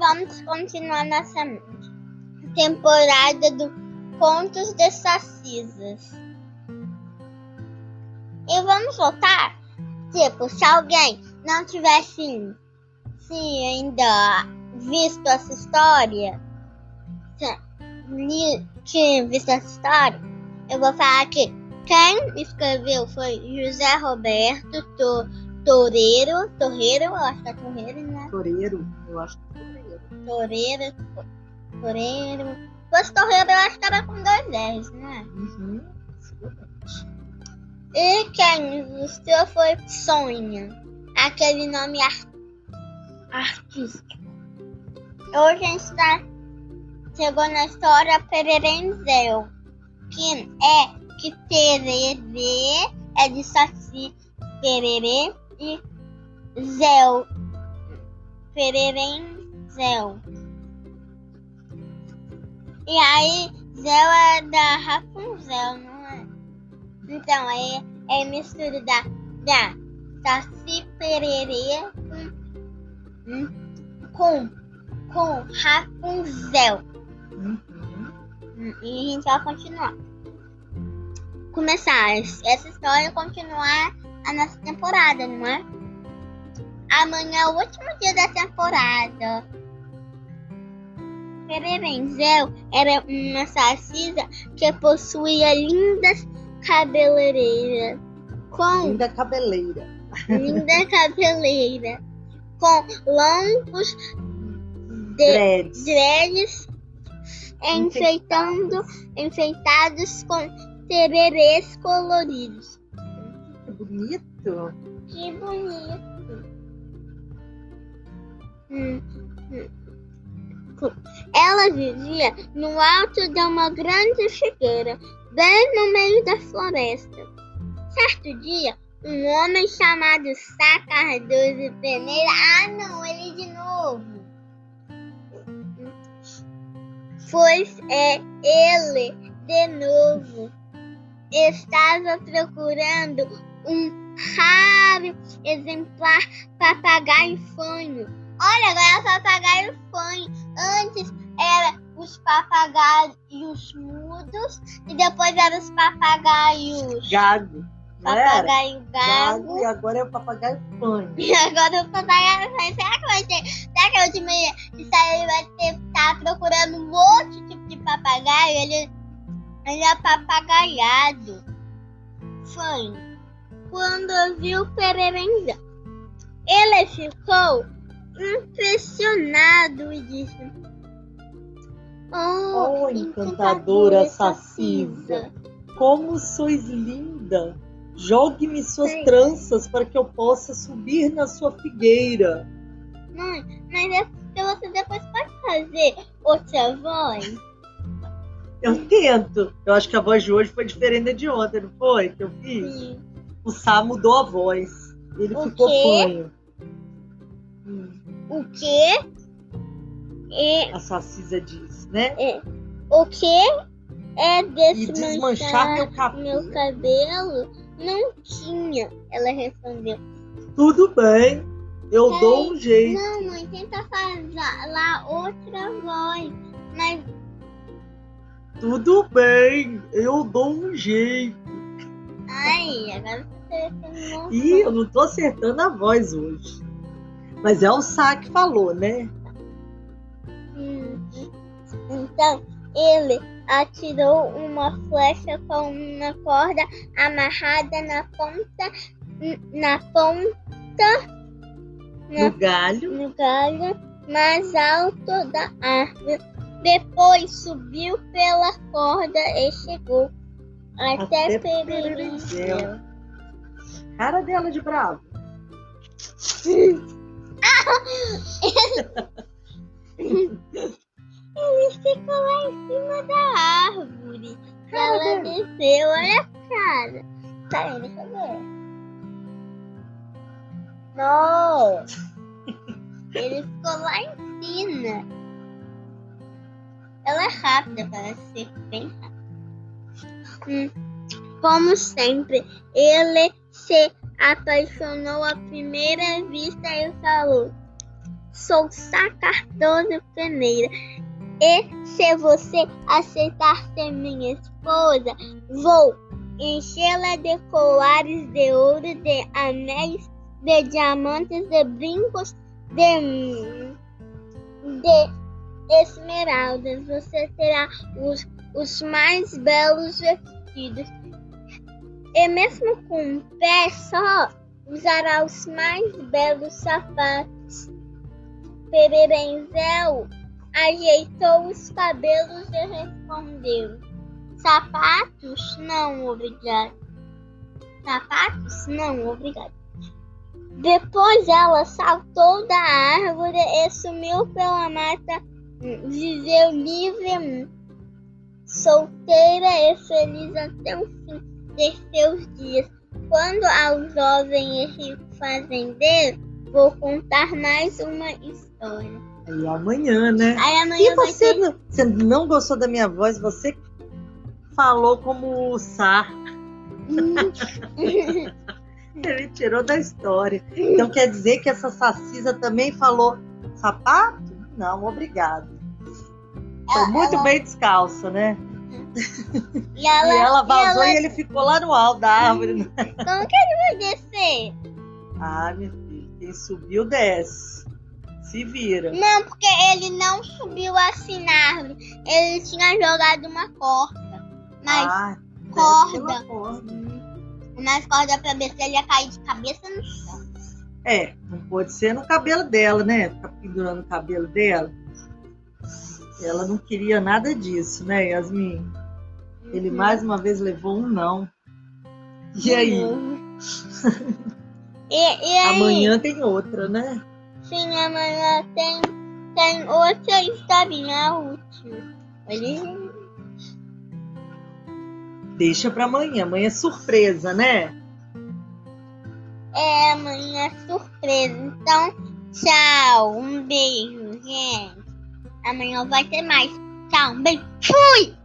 vamos continuar nossa temporada do Contos de Sacisas. E vamos voltar? Tipo, se alguém não tivesse se ainda visto essa história, tinha visto essa história, eu vou falar que quem escreveu foi José Roberto to, Toreiro. Torreiro, eu acho que é Torreiro, né? Toreiro, eu acho que é Toreiro. Toreiro, Toreiro. Se fosse Torreiro, eu acho que era com dois R's, né? Uhum. E quem ilustrou foi Sonha, aquele nome art artístico. Hoje a gente está chegou na história Pererenzel, que é que tererê é de saci, pererê e zel, pererenzel. E aí, zel é da Rapunzel, não é? Então, aí é mistura da, da saci, pererê com, com, com Rapunzel. Uhum. E a gente vai continuar começar essa história e continuar a nossa temporada, não é? Amanhã é o último dia da temporada. Pererenzel era uma sacisa que possuía lindas cabeleireiras. Com Linda cabeleira. linda cabeleira. Com longos de Dreads. dreads enfeitando, enfeitados com tererês coloridos. Que bonito. Que bonito. Ela vivia no alto de uma grande figueira, bem no meio da floresta. Certo dia, um homem chamado Sá Cardoso Peneira. Ah, não, ele de novo. Pois é ele de novo. Estava procurando um raro exemplar papagaio fanho. Olha, agora é papagaio fanho. Antes era os papagaios mudos e depois eram os papagaios Gago. Papagaio Gago gago. e agora é o papagaio fanho. E agora o papagaio fanho. Será que vai ter? Será que a última aí vai ter tá procurando um outro tipo de papagaio? Ele, ele é papagaiado. Fanho. Quando viu Pererenza, ele ficou impressionado e disse: Oh, Oh, encantadora Sacisa, como sois linda! Jogue-me suas Sim. tranças para que eu possa subir na sua figueira. Mãe, mas é porque você depois pode fazer outra voz? Eu tento. Eu acho que a voz de hoje foi diferente da de ontem, não foi? Que eu fiz? Sim. O Sá mudou a voz. Ele O ficou quê? fanho. Hum, O quê? E, a Sacisa diz, né? é, o que é E desmanchar desmanchar meu cabelo. meu cabelo? Não tinha, ela respondeu. Tudo bem, eu dou um jeito. Não, mãe, tenta falar outra voz. Mas Tudo bem, eu dou um jeito. Ai, agora você terminou. Ih, eu não tô acertando a voz hoje. Mas é o Sá que falou, né? Hum, Então ele atirou uma flecha com uma corda amarrada na ponta na ponta na, No galho. no galho mais alto da árvore. Depois subiu pela corda e chegou até, Até. Pererenzel. Cara dela de bravo. Ele ficou lá em cima da árvore. Ela desceu, olha a cara. Deixa eu ver. Não! Ele ficou lá em cima. Ela é rápida, parece ser bem rápida. Como sempre, ele se apaixonou à primeira vista e falou: Sou Sacardoso Peneira. E se você aceitar ser minha esposa, vou enchê-la de colares de ouro, de anéis, de diamantes, de brincos, de, de esmeraldas. Você terá os, os mais belos vestidos. E mesmo com um pé só, usará os mais belos sapatos. Pererenzel ajeitou os cabelos e respondeu: Sapatos? Não, obrigado. Sapatos? Não, obrigado. Depois ela saltou da árvore e sumiu pela mata. Viveu livre, solteira e feliz até o fim de seus dias. Quando ao jovem e rico fazendeiro, vou contar mais uma história. Aí amanhã, né? Aí amanhã E você, ter... não, você não gostou da minha voz? Você falou como o Sar. Ele tirou da história. Então quer dizer que essa Sacisa também falou sapato? Não, obrigado. Foi Ela- muito ela- bem descalça, né? E ela, e ela vazou e ela- e ele ficou lá no alto da árvore. né? Como que ele vai descer? Ah, meu filho, quem subiu desce. Se vira. Não, porque ele não subiu assim na árvore. Ele tinha jogado uma corda. Mas ah, corda. corda. Mas corda pra ver se ele ia cair de cabeça no chão. É, não pode ser no cabelo dela, né? Ficar pendurando o cabelo dela. Ela não queria nada disso, né, Yasmin? Ele Uhum. mais uma vez levou um não. E aí? Uhum. E, e? Amanhã tem outra, né? Sim, amanhã tem, tem outra historinha, a última. Ele... Deixa pra amanhã. Amanhã é surpresa, né? É, amanhã é surpresa. Então, tchau. Um beijo, gente. Amanhã vai ter mais. Tchau, um beijo. Fui!